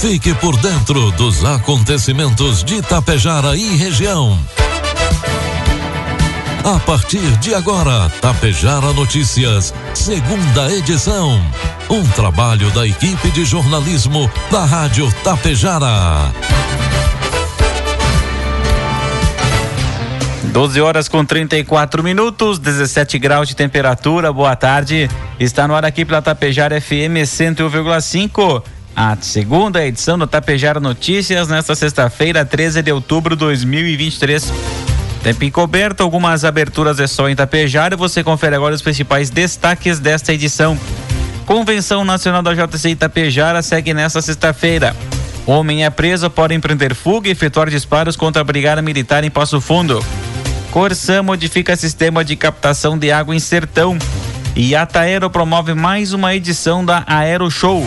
Fique por dentro dos acontecimentos de Tapejara e região. A partir de agora, Tapejara Notícias, segunda edição. Um trabalho da equipe de jornalismo da Rádio Tapejara. 12 horas com 34 minutos, 17 graus de temperatura. Boa tarde. Está no ar aqui pela Tapejara FM 101,5 a segunda edição do Tapejara Notícias nesta sexta-feira, 13 de outubro de 2023. Tempo encoberto, algumas aberturas de sol em Tapejara você confere agora os principais destaques desta edição. Convenção Nacional da JC Itapejara segue nesta sexta-feira. Homem é preso por empreender fuga e efetuar disparos contra a Brigada Militar em Passo Fundo. Corsã modifica sistema de captação de água em Sertão. E Ataero promove mais uma edição da Aero Show.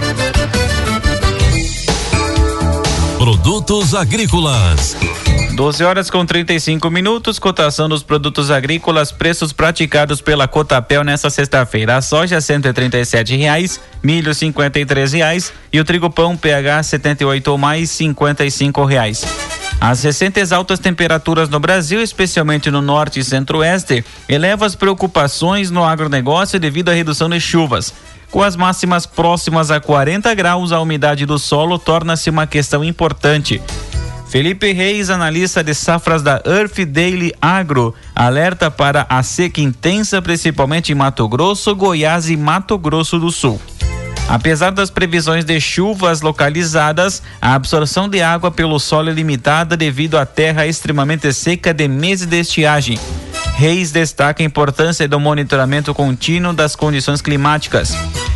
Produtos agrícolas. 12 horas com 35 minutos, cotação dos produtos agrícolas, preços praticados pela Cotapel nesta sexta-feira. A soja R$ reais, milho R$ reais e o trigo pão PH 78 ou mais R$ reais. As recentes altas temperaturas no Brasil, especialmente no norte e centro-oeste, elevam as preocupações no agronegócio devido à redução de chuvas. Com as máximas próximas a 40 graus, a umidade do solo torna-se uma questão importante. Felipe Reis, analista de safras da Earth Daily Agro, alerta para a seca intensa, principalmente em Mato Grosso, Goiás e Mato Grosso do Sul. Apesar das previsões de chuvas localizadas, a absorção de água pelo solo é limitada devido à terra extremamente seca de meses de estiagem. Reis destaca a importância do monitoramento contínuo das condições climáticas.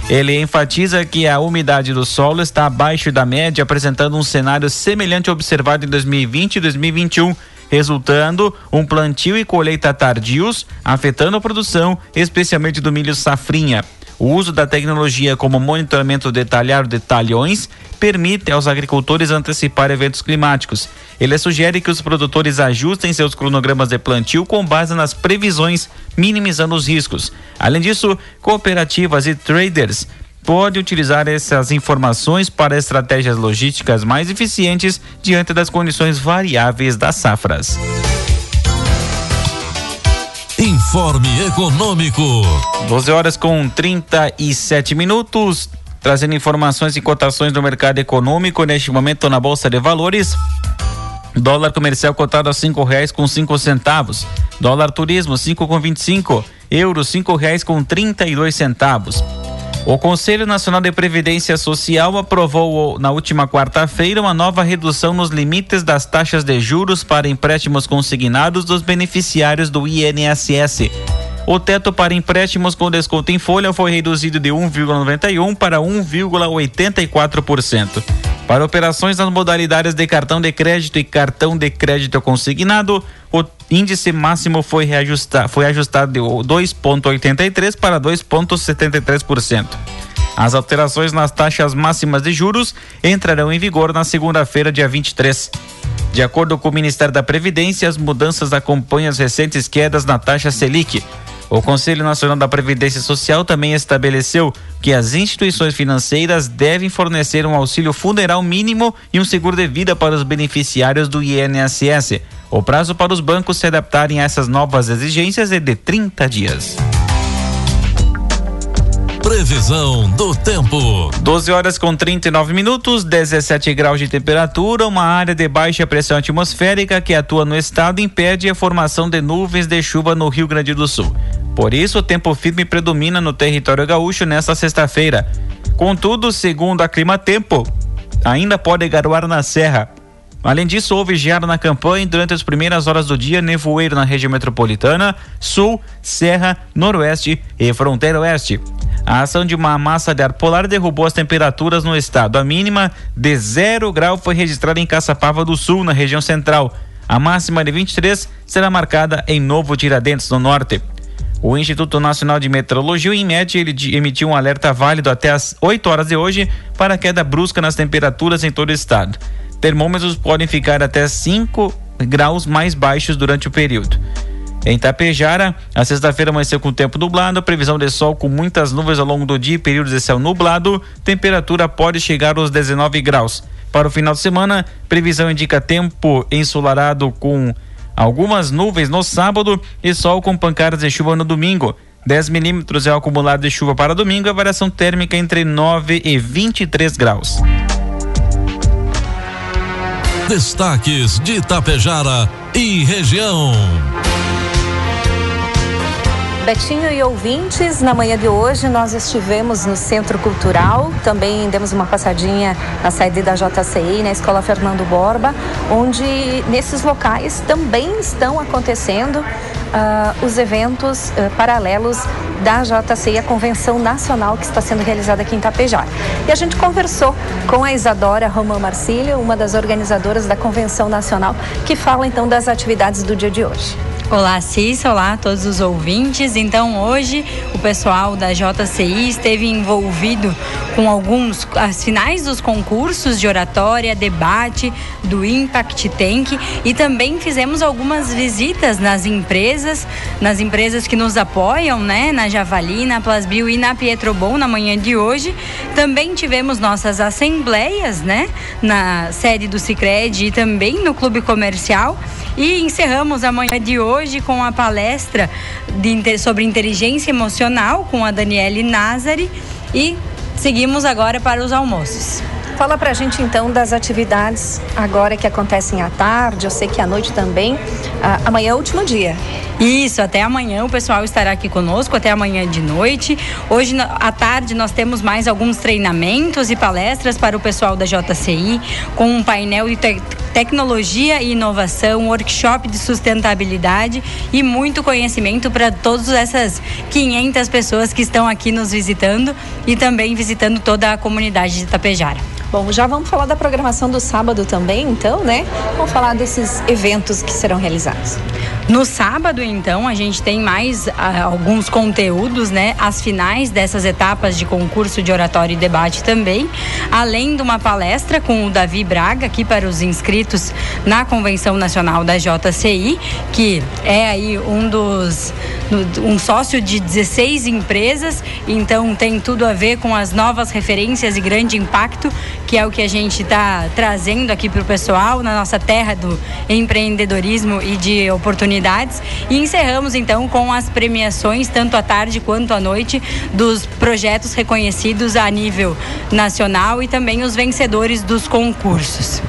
Ele enfatiza que a umidade do solo está abaixo da média, apresentando um cenário semelhante ao observado em 2020 e 2021 resultando um plantio e colheita tardios, afetando a produção, especialmente do milho safrinha. O uso da tecnologia como monitoramento detalhado de talhões permite aos agricultores antecipar eventos climáticos. Ele sugere que os produtores ajustem seus cronogramas de plantio com base nas previsões, minimizando os riscos. Além disso, cooperativas e traders podem utilizar essas informações para estratégias logísticas mais eficientes diante das condições variáveis das safras. Informe Econômico. 12 horas com 37 minutos. Trazendo informações e cotações do mercado econômico neste momento na Bolsa de Valores. Dólar comercial cotado a cinco reais com cinco centavos. Dólar turismo cinco com vinte e cinco. Euro cinco reais com trinta e dois centavos. O Conselho Nacional de Previdência Social aprovou na última quarta-feira uma nova redução nos limites das taxas de juros para empréstimos consignados dos beneficiários do INSS. O teto para empréstimos com desconto em folha foi reduzido de 1,91 para 1,84%. Para operações nas modalidades de cartão de crédito e cartão de crédito consignado, o índice máximo foi, reajustado, foi ajustado de 2,83% para 2,73%. As alterações nas taxas máximas de juros entrarão em vigor na segunda-feira, dia 23. De acordo com o Ministério da Previdência, as mudanças acompanham as recentes quedas na taxa Selic. O Conselho Nacional da Previdência Social também estabeleceu que as instituições financeiras devem fornecer um auxílio funeral mínimo e um seguro de vida para os beneficiários do INSS. O prazo para os bancos se adaptarem a essas novas exigências é de 30 dias. Previsão do tempo. 12 horas com 39 minutos, 17 graus de temperatura. Uma área de baixa pressão atmosférica que atua no estado impede a formação de nuvens de chuva no Rio Grande do Sul. Por isso, o tempo firme predomina no território gaúcho nesta sexta-feira. Contudo, segundo a Clima Tempo, ainda pode garoar na serra. Além disso, houve geada na campanha e durante as primeiras horas do dia, nevoeiro na região metropolitana, sul, serra, noroeste e fronteira oeste. A ação de uma massa de ar polar derrubou as temperaturas no estado. A mínima de zero grau foi registrada em Caçapava do Sul, na região central. A máxima de 23 será marcada em Novo Tiradentes, no norte. O Instituto Nacional de Meteorologia, o INMET, emitiu um alerta válido até as 8 horas de hoje para queda brusca nas temperaturas em todo o estado. Termômetros podem ficar até 5 graus mais baixos durante o período. Em Tapejara, a sexta-feira amanheceu com tempo nublado, previsão de sol com muitas nuvens ao longo do dia e períodos de céu nublado, temperatura pode chegar aos 19 graus. Para o final de semana, previsão indica tempo ensolarado com algumas nuvens no sábado e sol com pancadas de chuva no domingo. 10 milímetros é o acumulado de chuva para domingo, a variação térmica entre 9 e 23 graus. Destaques de Itapejara e região. Betinho e ouvintes, na manhã de hoje nós estivemos no Centro Cultural, também demos uma passadinha na saída da JCI, na Escola Fernando Borba, onde nesses locais também estão acontecendo uh, os eventos uh, paralelos da JCI, a Convenção Nacional que está sendo realizada aqui em Tapejara. E a gente conversou com a Isadora Romão Marcílio, uma das organizadoras da Convenção Nacional, que fala então das atividades do dia de hoje. Olá, Cissa, olá a todos os ouvintes. Então, hoje o pessoal da JCI esteve envolvido com alguns as finais dos concursos de oratória, debate do Impact Tank e também fizemos algumas visitas nas empresas, nas empresas que nos apoiam, né, na Javali, na Plasbio e na Pietrobon na manhã de hoje. Também tivemos nossas assembleias, né, na sede do Sicredi e também no Clube Comercial e encerramos a manhã de hoje com a palestra de, sobre inteligência emocional com a Daniele Nazari e seguimos agora para os almoços. Fala pra gente então das atividades agora que acontecem à tarde, eu sei que à noite também. Ah, amanhã é o último dia. Isso, até amanhã o pessoal estará aqui conosco, até amanhã de noite. Hoje à tarde nós temos mais alguns treinamentos e palestras para o pessoal da JCI, com um painel de te tecnologia e inovação, workshop de sustentabilidade e muito conhecimento para todas essas 500 pessoas que estão aqui nos visitando e também visitando toda a comunidade de Tapejara. Bom, já vamos falar da programação do sábado também, então, né? Vamos falar desses eventos que serão realizados. No sábado, então, a gente tem mais ah, alguns conteúdos, né? As finais dessas etapas de concurso de oratório e debate também, além de uma palestra com o Davi Braga aqui para os inscritos na Convenção Nacional da JCI, que é aí um dos um sócio de 16 empresas, então tem tudo a ver com as novas referências e grande impacto, que é o que a gente está trazendo aqui para o pessoal na nossa terra do empreendedorismo e de oportunidades. E encerramos então com as premiações, tanto à tarde quanto à noite, dos projetos reconhecidos a nível nacional e também os vencedores dos concursos.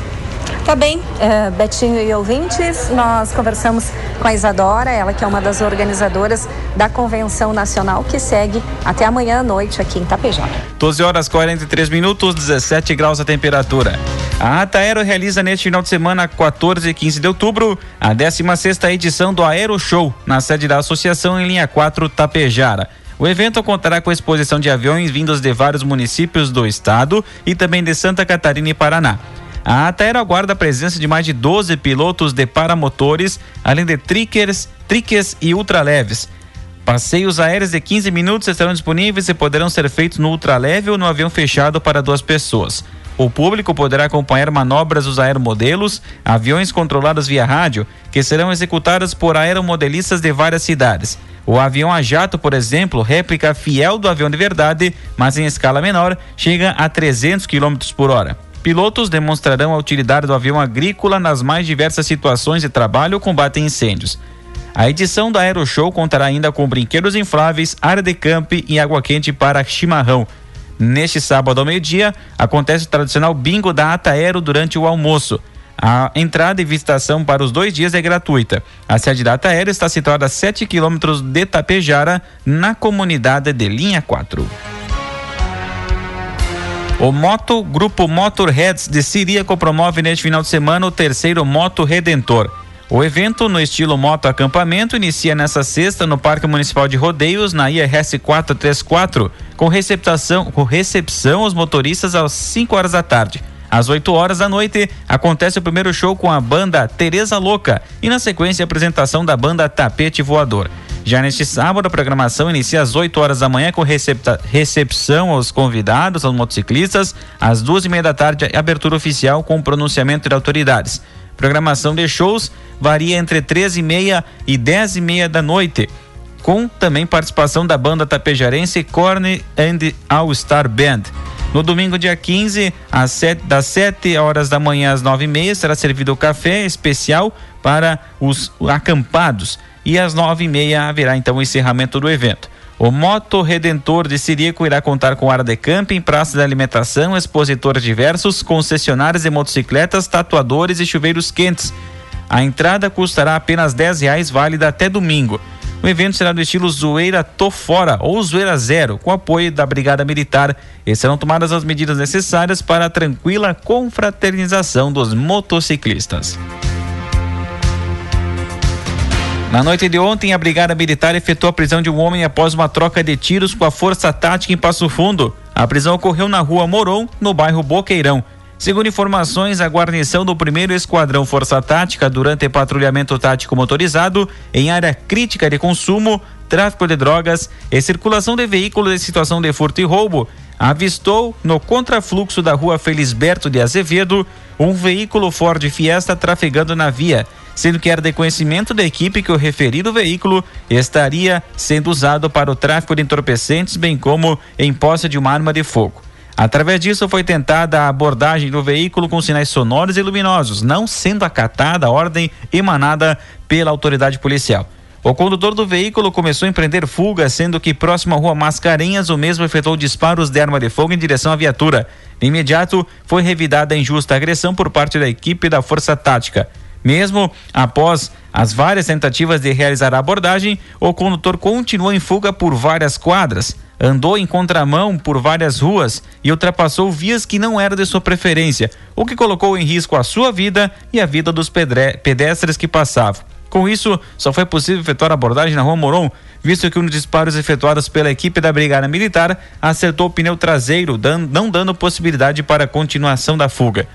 Tá bem, uh, Betinho e ouvintes, nós conversamos com a Isadora, ela que é uma das organizadoras da Convenção Nacional que segue até amanhã à noite aqui em Tapejara. 12 horas 43 minutos, 17 graus a temperatura. A Ata Aero realiza neste final de semana, 14 e 15 de outubro, a 16 edição do Aero Show, na sede da Associação em linha 4 Tapejara. O evento contará com a exposição de aviões vindos de vários municípios do estado e também de Santa Catarina e Paraná. A Ataero aguarda a presença de mais de 12 pilotos de paramotores, além de trickers, trickers e ultraleves. Passeios aéreos de 15 minutos estarão disponíveis e poderão ser feitos no ultraleve ou no avião fechado para duas pessoas. O público poderá acompanhar manobras dos aeromodelos, aviões controlados via rádio, que serão executadas por aeromodelistas de várias cidades. O avião a jato, por exemplo, réplica fiel do avião de verdade, mas em escala menor, chega a 300 km por hora. Pilotos demonstrarão a utilidade do avião agrícola nas mais diversas situações de trabalho ou combate a incêndios. A edição da Aero Show contará ainda com brinquedos infláveis, área de camp e água quente para chimarrão. Neste sábado ao meio-dia, acontece o tradicional bingo da Ata Aero durante o almoço. A entrada e visitação para os dois dias é gratuita. A sede da Ata Aero está situada a 7 quilômetros de Tapejara, na comunidade de Linha 4. O Moto Grupo Motorheads de Siríaco promove neste final de semana o terceiro Moto Redentor. O evento, no estilo moto acampamento, inicia nesta sexta no Parque Municipal de Rodeios, na IRS 434, com receptação, com recepção aos motoristas às 5 horas da tarde. Às 8 horas da noite, acontece o primeiro show com a banda Teresa Louca e, na sequência, a apresentação da banda Tapete Voador. Já neste sábado, a programação inicia às 8 horas da manhã com recepção aos convidados, aos motociclistas. Às duas e meia da tarde, abertura oficial com pronunciamento de autoridades. Programação de shows varia entre 13 e meia e 10 e meia da noite, com também participação da banda tapejarense Corne and All Star Band. No domingo, dia 15, às 7, das 7 horas da manhã às 9 e meia, será servido o café especial para os acampados. E às 9 e meia haverá então o encerramento do evento. O Moto Redentor de Sirico irá contar com área de camping, praça de alimentação, expositores diversos, concessionárias de motocicletas, tatuadores e chuveiros quentes. A entrada custará apenas 10 reais, válida até domingo. O evento será do estilo Zoeira Tô Fora ou Zoeira Zero, com apoio da Brigada Militar. E serão tomadas as medidas necessárias para a tranquila confraternização dos motociclistas. Na noite de ontem, a Brigada Militar efetuou a prisão de um homem após uma troca de tiros com a Força Tática em Passo Fundo. A prisão ocorreu na rua Moron, no bairro Boqueirão. Segundo informações, a guarnição do primeiro esquadrão Força Tática, durante patrulhamento tático motorizado em área crítica de consumo, tráfico de drogas e circulação de veículos em situação de furto e roubo, avistou no contrafluxo da rua Felisberto de Azevedo um veículo Ford Fiesta trafegando na via sendo que era de conhecimento da equipe que o referido veículo estaria sendo usado para o tráfico de entorpecentes, bem como em posse de uma arma de fogo. Através disso, foi tentada a abordagem do veículo com sinais sonoros e luminosos, não sendo acatada a ordem emanada pela autoridade policial. O condutor do veículo começou a empreender fuga, sendo que próximo à rua Mascarenhas, o mesmo efetuou disparos de arma de fogo em direção à viatura. De imediato, foi revidada a injusta agressão por parte da equipe da Força Tática. Mesmo após as várias tentativas de realizar a abordagem, o condutor continuou em fuga por várias quadras, andou em contramão por várias ruas e ultrapassou vias que não eram de sua preferência, o que colocou em risco a sua vida e a vida dos pedestres que passavam. Com isso, só foi possível efetuar a abordagem na rua Moron, visto que um dos disparos efetuados pela equipe da Brigada Militar acertou o pneu traseiro, não dando possibilidade para a continuação da fuga.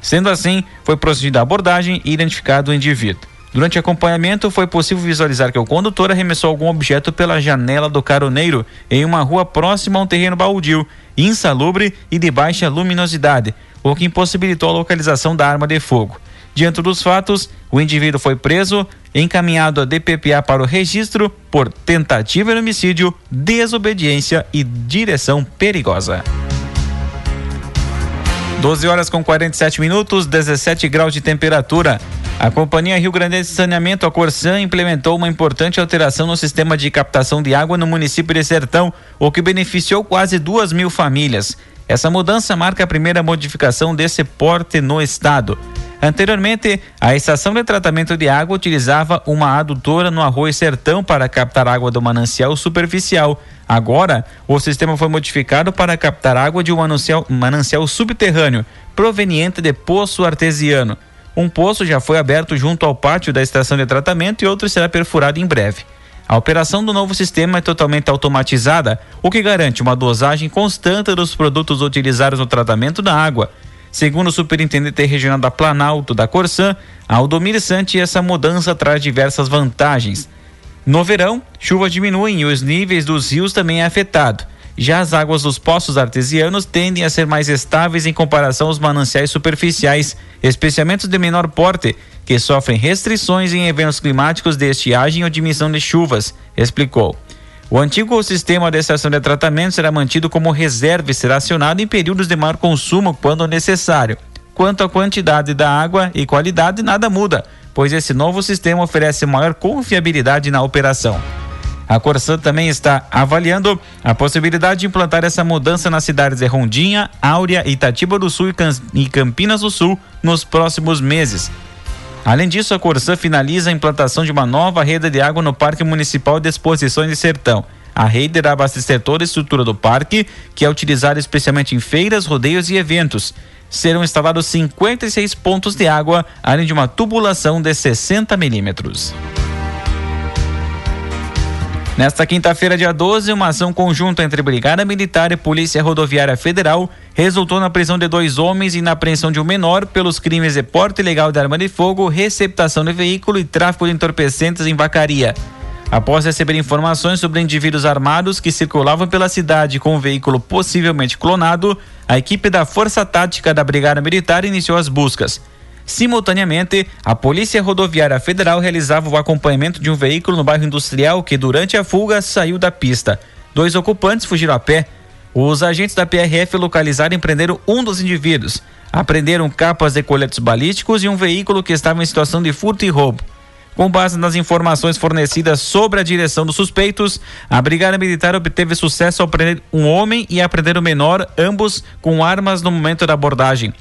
Sendo assim, foi procedida a abordagem e identificado o indivíduo. Durante acompanhamento, foi possível visualizar que o condutor arremessou algum objeto pela janela do caroneiro em uma rua próxima a um terreno baldio, insalubre e de baixa luminosidade, o que impossibilitou a localização da arma de fogo. Diante dos fatos, o indivíduo foi preso, encaminhado a DPPA para o registro por tentativa de homicídio, desobediência e direção perigosa. 12 horas com 47 minutos, 17 graus de temperatura. A Companhia Rio Grande de Saneamento, a Corsan, implementou uma importante alteração no sistema de captação de água no município de Sertão, o que beneficiou quase duas mil famílias. Essa mudança marca a primeira modificação desse porte no estado. Anteriormente, a estação de tratamento de água utilizava uma adutora no arroz sertão para captar água do manancial superficial. Agora, o sistema foi modificado para captar água de um manancial, manancial subterrâneo, proveniente de poço artesiano. Um poço já foi aberto junto ao pátio da estação de tratamento e outro será perfurado em breve. A operação do novo sistema é totalmente automatizada, o que garante uma dosagem constante dos produtos utilizados no tratamento da água. Segundo o superintendente regional da Planalto da Corsan, Aldomir Sante, essa mudança traz diversas vantagens. No verão, chuvas diminuem e os níveis dos rios também é afetado. Já as águas dos poços artesianos tendem a ser mais estáveis em comparação aos mananciais superficiais, especialmente de menor porte, que sofrem restrições em eventos climáticos de estiagem ou diminuição de chuvas, explicou. O antigo sistema de estação de tratamento será mantido como reserva e será acionado em períodos de maior consumo quando necessário. Quanto à quantidade da água e qualidade, nada muda, pois esse novo sistema oferece maior confiabilidade na operação. A Corsan também está avaliando a possibilidade de implantar essa mudança nas cidades de Rondinha, Áurea, Itatiba do Sul e Campinas do Sul nos próximos meses. Além disso, a Corsan finaliza a implantação de uma nova rede de água no Parque Municipal de Exposições de Sertão. A rede irá abastecer toda a estrutura do parque, que é utilizada especialmente em feiras, rodeios e eventos. Serão instalados 56 pontos de água, além de uma tubulação de 60 milímetros. Nesta quinta-feira, dia 12, uma ação conjunta entre Brigada Militar e Polícia Rodoviária Federal resultou na prisão de dois homens e na apreensão de um menor pelos crimes de porte ilegal de arma de fogo, receptação de veículo e tráfico de entorpecentes em vacaria. Após receber informações sobre indivíduos armados que circulavam pela cidade com um veículo possivelmente clonado, a equipe da Força Tática da Brigada Militar iniciou as buscas. Simultaneamente, a Polícia Rodoviária Federal realizava o acompanhamento de um veículo no bairro industrial que, durante a fuga, saiu da pista. Dois ocupantes fugiram a pé. Os agentes da PRF localizaram e prenderam um dos indivíduos. Apreenderam capas de coletes balísticos e um veículo que estava em situação de furto e roubo. Com base nas informações fornecidas sobre a direção dos suspeitos, a Brigada Militar obteve sucesso ao prender um homem e apreender o menor, ambos com armas no momento da abordagem.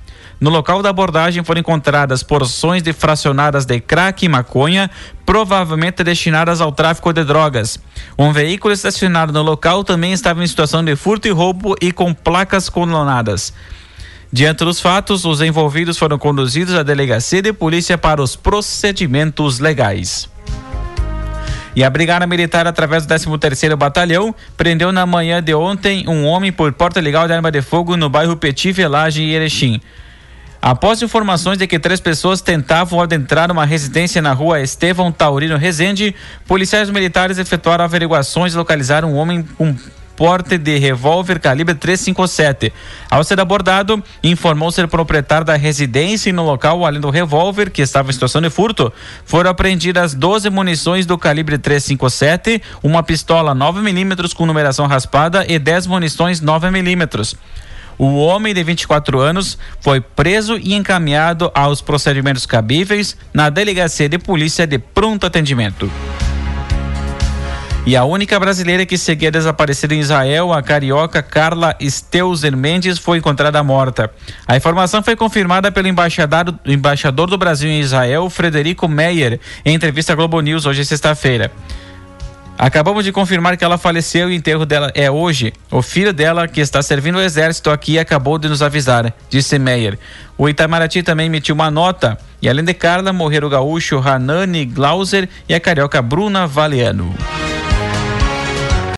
No local da abordagem foram encontradas porções de fracionadas de crack e maconha, provavelmente destinadas ao tráfico de drogas. Um veículo estacionado no local também estava em situação de furto e roubo e com placas clonadas. Diante dos fatos, os envolvidos foram conduzidos à delegacia de polícia para os procedimentos legais. E a Brigada Militar, através do 13º Batalhão, prendeu na manhã de ontem um homem por porta legal de arma de fogo no bairro Petit Velagem e Erechim. Após informações de que três pessoas tentavam adentrar uma residência na rua Estevão Taurino Rezende, policiais militares efetuaram averiguações e localizaram um homem com porte de revólver calibre 357. Ao ser abordado, informou ser proprietário da residência e no local, além do revólver, que estava em situação de furto, foram apreendidas 12 munições do calibre 357, uma pistola 9mm com numeração raspada e 10 munições 9mm. O homem de 24 anos foi preso e encaminhado aos procedimentos cabíveis na delegacia de polícia de pronto atendimento. E a única brasileira que seguia desaparecida em Israel, a carioca Carla Steuser Mendes, foi encontrada morta. A informação foi confirmada pelo embaixador do Brasil em Israel, Frederico Meyer, em entrevista à Globo News hoje, sexta-feira. Acabamos de confirmar que ela faleceu e o enterro dela é hoje. O filho dela, que está servindo o exército aqui, acabou de nos avisar, disse Meyer. O Itamaraty também emitiu uma nota. E além de Carla, morreram o gaúcho Hanani Glauser e a carioca Bruna Valiano.